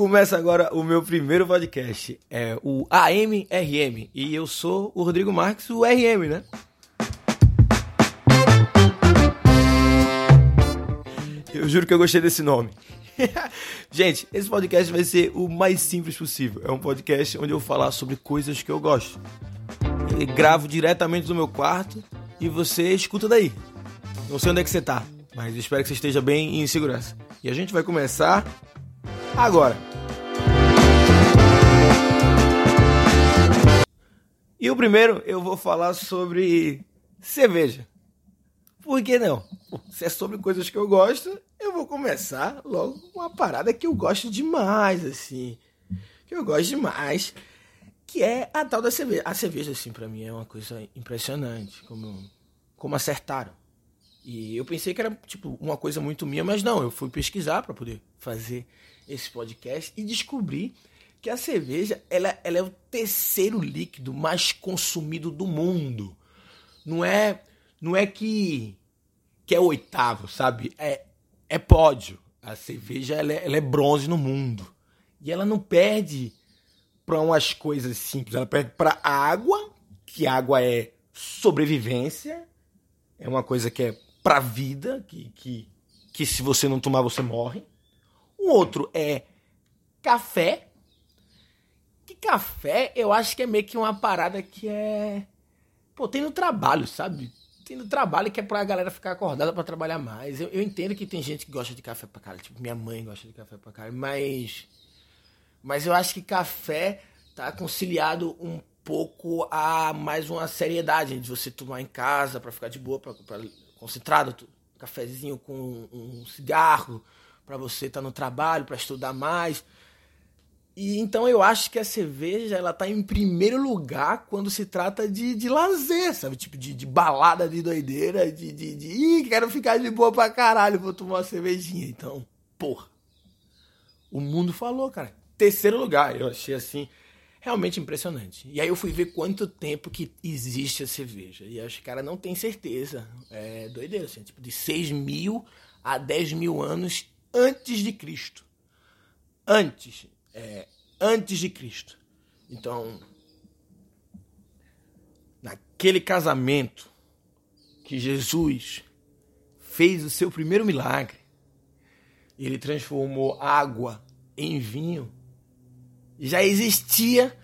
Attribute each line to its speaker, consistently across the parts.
Speaker 1: Começa agora o meu primeiro podcast, é o AMRM, e eu sou o Rodrigo Marques, o RM, né? Eu juro que eu gostei desse nome. Gente, esse podcast vai ser o mais simples possível. É um podcast onde eu vou falar sobre coisas que eu gosto. Eu gravo diretamente do meu quarto e você escuta daí. Não sei onde é que você tá, mas espero que você esteja bem e em segurança. E a gente vai começar agora. E o primeiro eu vou falar sobre cerveja. Por que não? Se é sobre coisas que eu gosto, eu vou começar logo com uma parada que eu gosto demais, assim. Que eu gosto demais. Que é a tal da cerveja. A cerveja, assim, pra mim é uma coisa impressionante. Como, como acertaram. E eu pensei que era, tipo, uma coisa muito minha, mas não. Eu fui pesquisar para poder fazer esse podcast e descobri que a cerveja ela, ela é o terceiro líquido mais consumido do mundo. Não é não é que que é oitavo, sabe? É é pódio. A cerveja ela é, ela é bronze no mundo e ela não perde para umas coisas simples. Ela perde para água, que água é sobrevivência, é uma coisa que é para vida, que, que que se você não tomar você morre. O outro é café. Café eu acho que é meio que uma parada que é. Pô, tem no trabalho, sabe? Tem no trabalho que é pra galera ficar acordada para trabalhar mais. Eu, eu, entendo que tem gente que gosta de café pra caralho. Tipo, minha mãe gosta de café pra caralho. Mas. Mas eu acho que café tá conciliado um pouco a mais uma seriedade de você tomar em casa para ficar de boa, pra, pra concentrado, cafezinho com um cigarro, para você estar tá no trabalho, para estudar mais. E então eu acho que a cerveja ela tá em primeiro lugar quando se trata de, de lazer, sabe? Tipo, de, de balada de doideira, de, de, de. Ih, quero ficar de boa pra caralho, vou tomar uma cervejinha. Então, porra. O mundo falou, cara. Terceiro lugar, eu achei assim, realmente impressionante. E aí eu fui ver quanto tempo que existe a cerveja. E acho que, cara, não tem certeza. É doideira, assim, tipo, de 6 mil a 10 mil anos antes de Cristo. Antes, é, antes de Cristo. Então, naquele casamento que Jesus fez o seu primeiro milagre, ele transformou água em vinho, já existia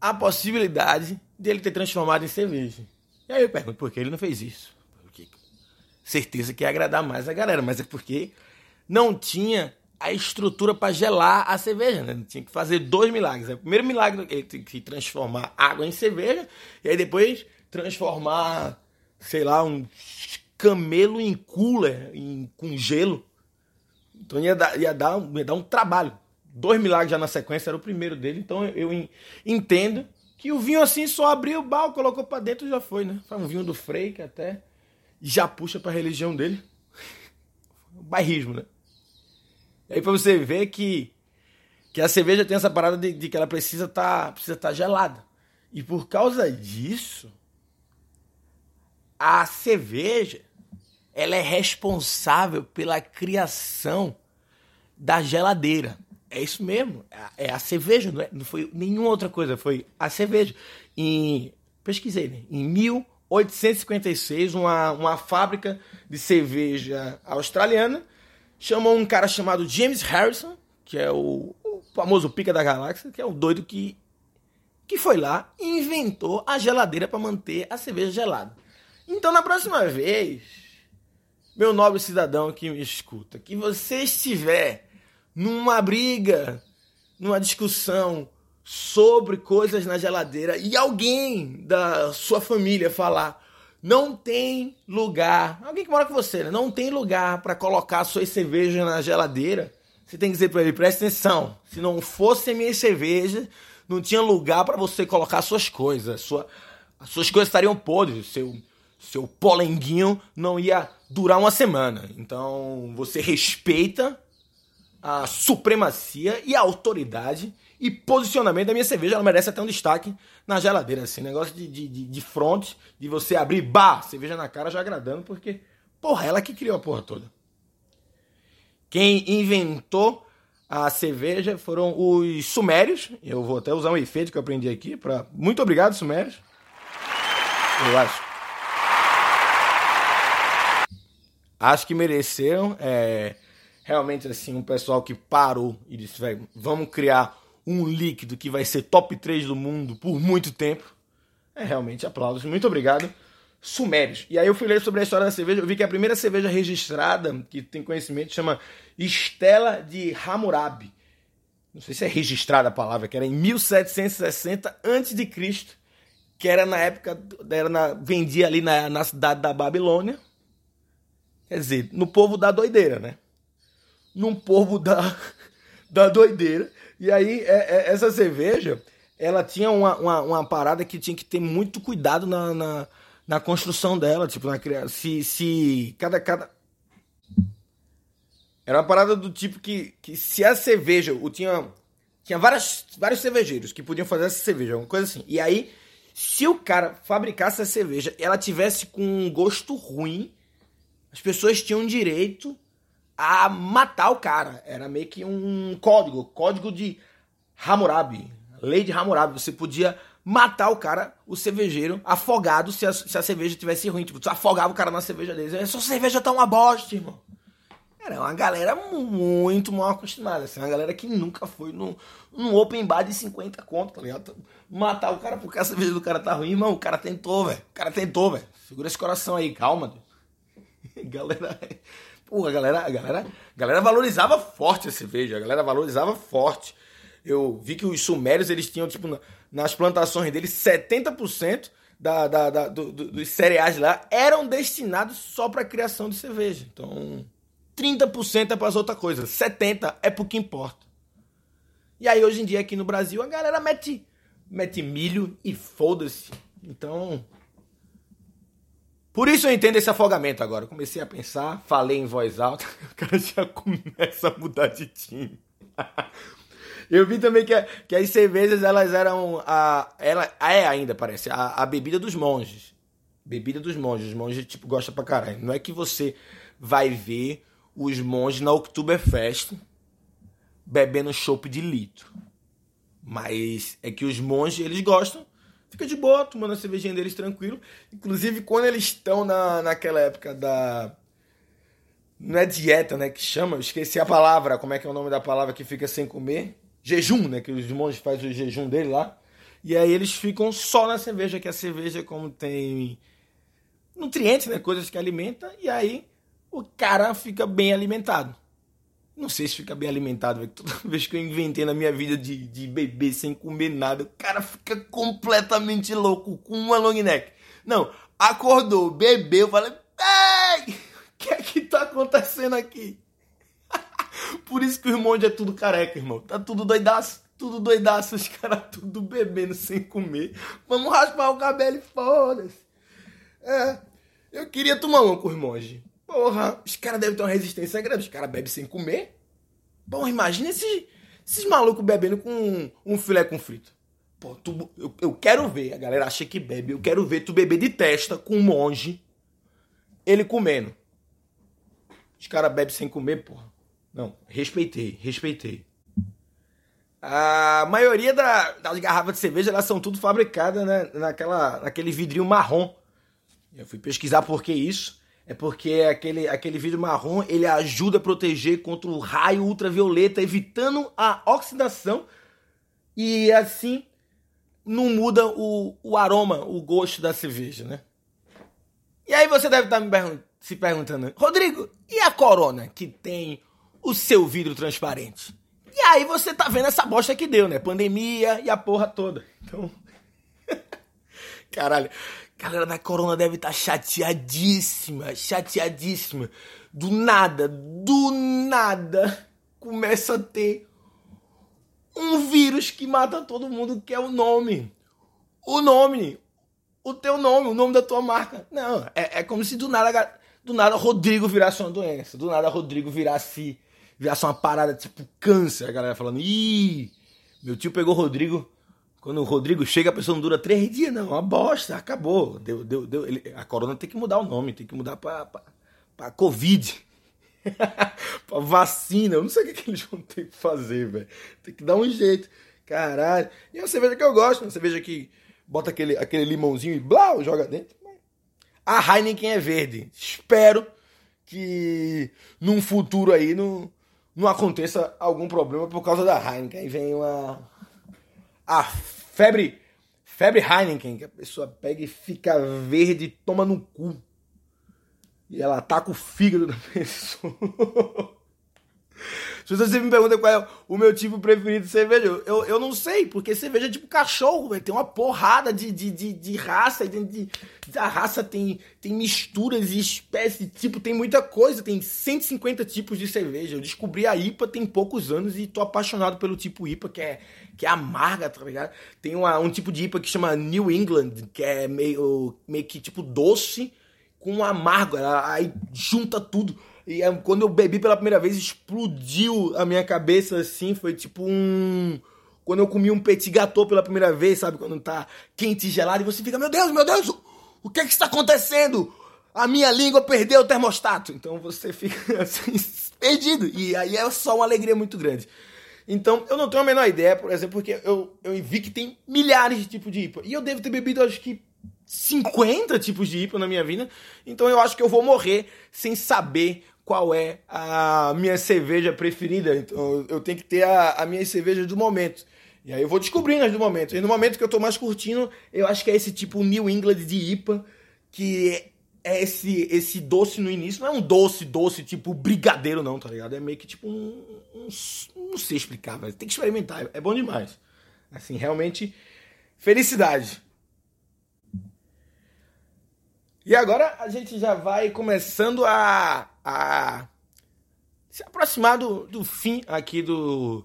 Speaker 1: a possibilidade dele ter transformado em cerveja. E aí eu pergunto, por que ele não fez isso? Porque certeza que ia agradar mais a galera, mas é porque não tinha a estrutura para gelar a cerveja, né? Tinha que fazer dois milagres. O primeiro milagre ele tinha que transformar água em cerveja e aí depois transformar, sei lá, um camelo em cooler, em, com gelo. Então ia dar, ia, dar, ia dar um trabalho. Dois milagres já na sequência, era o primeiro dele. Então eu, eu entendo que o vinho assim só abriu o balde, colocou para dentro e já foi, né? Foi um vinho do Frei que até já puxa para a religião dele. bairrismo, né? Aí pra você ver que, que a cerveja tem essa parada de, de que ela precisa estar tá, precisa tá gelada. E por causa disso, a cerveja ela é responsável pela criação da geladeira. É isso mesmo, é a cerveja, não, é, não foi nenhuma outra coisa, foi a cerveja. Em, pesquisei, né? Em 1856, uma, uma fábrica de cerveja australiana chamou um cara chamado James Harrison, que é o, o famoso pica da galáxia, que é o doido que, que foi lá e inventou a geladeira para manter a cerveja gelada. Então, na próxima vez, meu nobre cidadão que me escuta, que você estiver numa briga, numa discussão sobre coisas na geladeira e alguém da sua família falar não tem lugar. Alguém que mora com você, né? Não tem lugar para colocar suas cervejas na geladeira. Você tem que dizer para ele: presta atenção. Se não fosse minha cerveja, não tinha lugar para você colocar suas coisas. Sua, as suas coisas estariam podres. Seu, seu polenguinho não ia durar uma semana. Então você respeita a supremacia e a autoridade e posicionamento da minha cerveja. Ela merece até um destaque na geladeira. Assim, negócio de, de, de, front, de você abrir, bah, cerveja na cara já agradando, porque, porra, ela que criou a porra toda. Quem inventou a cerveja foram os sumérios. Eu vou até usar um efeito que eu aprendi aqui. Pra... Muito obrigado, sumérios. Eu acho. Acho que mereceram. É, realmente, assim, um pessoal que parou e disse: vamos criar um líquido que vai ser top 3 do mundo por muito tempo. É realmente aplausos. Muito obrigado. Sumérios. E aí eu fui ler sobre a história da cerveja, eu vi que a primeira cerveja registrada, que tem conhecimento, chama Estela de Hammurabi. Não sei se é registrada a palavra, que era em 1760 a.C., que era na época, era na, vendia ali na, na cidade da Babilônia. Quer dizer, no povo da doideira, né? Num povo da, da doideira. E aí, é, é, essa cerveja, ela tinha uma, uma, uma, parada que tinha que ter muito cuidado na, na na construção dela, tipo, na se se cada cada era uma parada do tipo que, que se a cerveja, o tinha tinha várias, vários cervejeiros que podiam fazer essa cerveja, uma coisa assim. E aí, se o cara fabricasse a cerveja, ela tivesse com um gosto ruim, as pessoas tinham direito a matar o cara. Era meio que um código, código de Hammurabi, lei de Hammurabi. Você podia matar o cara, o cervejeiro, afogado se a, se a cerveja tivesse ruim. Tipo, tu afogava o cara na cerveja deles. Essa cerveja tá uma bosta, irmão. Era uma galera muito mal acostumada. Assim, uma galera que nunca foi num, num open bar de 50 conto, tá ligado? Matar o cara porque a cerveja do cara tá ruim, irmão. O cara tentou, velho. O cara tentou, velho. Segura esse coração aí, calma. galera. Porra, a galera, a galera, a galera valorizava forte a cerveja. A galera valorizava forte. Eu vi que os sumérios, eles tinham, tipo, nas plantações deles, 70% da, da, da do, do, dos cereais lá eram destinados só para criação de cerveja. Então, 30% é para as outras coisas, 70% é para o que importa. E aí, hoje em dia, aqui no Brasil, a galera mete, mete milho e foda-se. Então. Por isso eu entendo esse afogamento agora. comecei a pensar, falei em voz alta, o cara já começa a mudar de time. Eu vi também que, que as cervejas, elas eram. A, ela é ainda, parece, a, a bebida dos monges. Bebida dos monges. Os monges, tipo, gostam pra caralho. Não é que você vai ver os monges na Oktoberfest bebendo chopp de litro. Mas é que os monges, eles gostam. Fica de boa, tomando a cervejinha deles tranquilo. Inclusive, quando eles estão na, naquela época da. Não é dieta, né? Que chama, eu esqueci a palavra. Como é que é o nome da palavra que fica sem comer? jejum, né? Que os monges fazem o jejum dele lá. E aí eles ficam só na cerveja, que a cerveja, como tem nutrientes, né? Coisas que alimenta, e aí o cara fica bem alimentado. Não sei se fica bem alimentado, velho. Toda vez que eu inventei na minha vida de, de beber sem comer nada, o cara fica completamente louco com uma long neck. Não, acordou, bebeu, falei, ei, o que é que tá acontecendo aqui? Por isso que o irmão é tudo careca, irmão. Tá tudo doidaço. Tudo doidaço, os caras tudo bebendo sem comer. Vamos raspar o cabelo e foda-se. É, eu queria tomar uma com os monges. Porra, os caras devem ter uma resistência grande. Os caras bebem sem comer. Bom, imagina esses, esses malucos bebendo com um, um filé com frito. Pô, tu, eu, eu quero ver, a galera acha que bebe, eu quero ver tu beber de testa com um monge, ele comendo. Os caras bebem sem comer, porra. Não, respeitei, respeitei. A maioria da, das garrafas de cerveja elas são tudo fabricadas né, naquela, naquele vidrinho marrom. Eu fui pesquisar por que isso. É porque aquele, aquele vidro marrom ele ajuda a proteger contra o raio ultravioleta, evitando a oxidação e assim não muda o, o aroma, o gosto da cerveja, né? E aí você deve estar me pergun se perguntando, Rodrigo, e a Corona que tem o seu vidro transparente. E aí você tá vendo essa bosta que deu, né? Pandemia e a porra toda. Então. Caralho. Galera da Corona deve estar tá chateadíssima, chateadíssima. Do nada, do nada, começa a ter um vírus que mata todo mundo, que é o nome. O nome. O teu nome, o nome da tua marca. Não, é, é como se do nada, do nada Rodrigo virasse uma doença. Do nada Rodrigo virasse virasse uma parada tipo câncer, a galera falando, ih, meu tio pegou Rodrigo. Quando o Rodrigo chega, a pessoa não dura três dias, não. Uma bosta, acabou. Deu, deu, deu. Ele, a corona tem que mudar o nome, tem que mudar pra, pra, Covid. pra vacina. Eu não sei o que, eles vão ter que fazer, velho. Tem que dar um jeito. Caralho. E é uma cerveja que eu gosto, uma cerveja que bota aquele, aquele limãozinho e blá, joga dentro. A Heineken é verde. Espero que num futuro aí não, não aconteça algum problema por causa da Heineken. Aí vem uma. A febre. Febre Heineken, que a pessoa pega e fica verde e toma no cu. E ela ataca o fígado da pessoa. Se você me pergunta qual é o meu tipo preferido de cerveja, eu, eu não sei, porque cerveja é tipo cachorro, véio. tem uma porrada de, de, de, de raça, de, de, raça tem, tem misturas e espécies, tipo, tem muita coisa, tem 150 tipos de cerveja. Eu descobri a IPA tem poucos anos e tô apaixonado pelo tipo IPA, que é, que é amarga, tá ligado? Tem uma, um tipo de IPA que chama New England, que é meio, meio que tipo doce com amargo, aí junta tudo. E é, quando eu bebi pela primeira vez, explodiu a minha cabeça assim. Foi tipo um. Quando eu comi um petit gâteau pela primeira vez, sabe? Quando tá quente e gelado, e você fica, meu Deus, meu Deus, o que é que está acontecendo? A minha língua perdeu o termostato. Então você fica assim, perdido. E aí é só uma alegria muito grande. Então, eu não tenho a menor ideia, por exemplo, porque eu, eu vi que tem milhares de tipos de IPA. E eu devo ter bebido, acho que 50 tipos de IPA na minha vida. Então eu acho que eu vou morrer sem saber qual é a minha cerveja preferida. Então eu tenho que ter a, a minha cerveja do momento. E aí eu vou descobrindo as do momento. E no momento que eu tô mais curtindo, eu acho que é esse tipo New England de IPA, que é esse, esse doce no início. Não é um doce, doce, tipo brigadeiro, não, tá ligado? É meio que tipo um. um não sei explicar, mas tem que experimentar. É bom demais. Assim, realmente, felicidade. E agora a gente já vai começando a, a se aproximar do, do fim aqui do,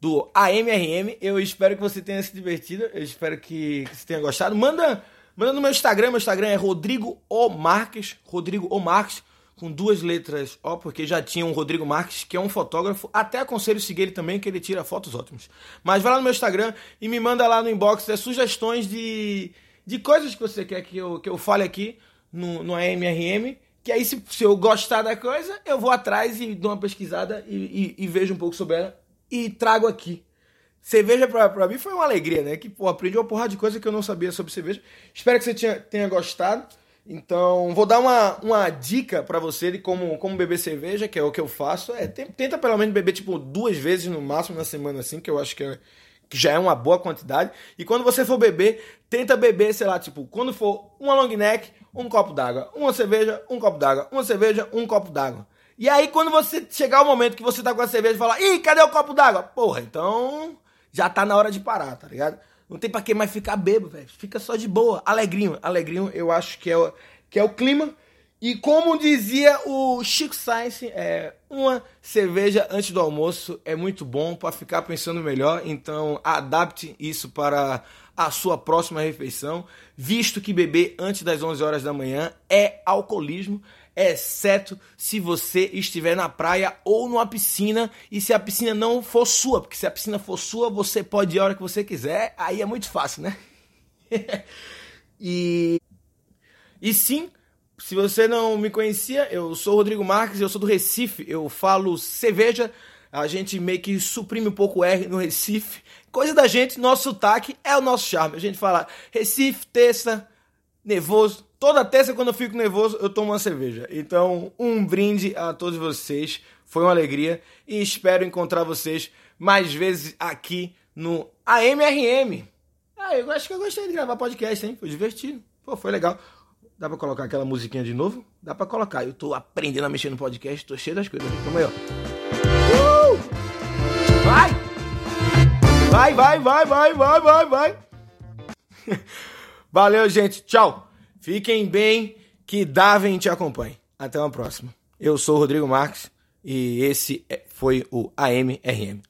Speaker 1: do AMRM. Eu espero que você tenha se divertido. Eu espero que, que você tenha gostado. Manda, manda no meu Instagram. Meu Instagram é Rodrigo O Marques. Rodrigo O Marques, com duas letras O, porque já tinha um Rodrigo Marques, que é um fotógrafo. Até aconselho seguir ele também, que ele tira fotos ótimas. Mas vai lá no meu Instagram e me manda lá no inbox as sugestões de, de coisas que você quer que eu, que eu fale aqui no, no AMRM, que aí se, se eu gostar da coisa, eu vou atrás e dou uma pesquisada e, e, e vejo um pouco sobre ela e trago aqui. Cerveja pra, pra mim foi uma alegria, né? Que pô, aprendi uma porrada de coisa que eu não sabia sobre cerveja. Espero que você tenha, tenha gostado. Então, vou dar uma, uma dica para você de como, como beber cerveja, que é o que eu faço. É, tenta pelo menos beber, tipo, duas vezes no máximo na semana, assim, que eu acho que, é, que já é uma boa quantidade. E quando você for beber, tenta beber, sei lá, tipo, quando for uma long neck, um copo d'água, uma cerveja, um copo d'água, uma cerveja, um copo d'água. E aí, quando você chegar o momento que você tá com a cerveja e falar, ih, cadê o copo d'água? Porra, então já tá na hora de parar, tá ligado? Não tem pra que mais ficar bebo, velho. Fica só de boa. Alegrinho. Alegrinho, eu acho que é o, que é o clima. E como dizia o Chico Science, é, uma cerveja antes do almoço é muito bom para ficar pensando melhor. Então, adapte isso para a sua próxima refeição, visto que beber antes das 11 horas da manhã é alcoolismo, exceto se você estiver na praia ou numa piscina e se a piscina não for sua, porque se a piscina for sua, você pode ir a hora que você quiser, aí é muito fácil, né? e e sim, se você não me conhecia, eu sou Rodrigo Marques, eu sou do Recife, eu falo cerveja, a gente meio que suprime um pouco o R no Recife, Coisa da gente, nosso sotaque é o nosso charme. A gente fala Recife, terça, nervoso. Toda terça, quando eu fico nervoso, eu tomo uma cerveja. Então, um brinde a todos vocês. Foi uma alegria e espero encontrar vocês mais vezes aqui no AMRM. Ah, eu acho que eu gostei de gravar podcast, hein? Foi divertido. Pô, foi legal. Dá pra colocar aquela musiquinha de novo? Dá pra colocar. Eu tô aprendendo a mexer no podcast, tô cheio das coisas. Tamo aí, ó. Vai! Vai, vai, vai, vai, vai, vai, vai. Valeu, gente. Tchau. Fiquem bem. Que Daven te acompanhe. Até uma próxima. Eu sou o Rodrigo Marques e esse é, foi o AMRM.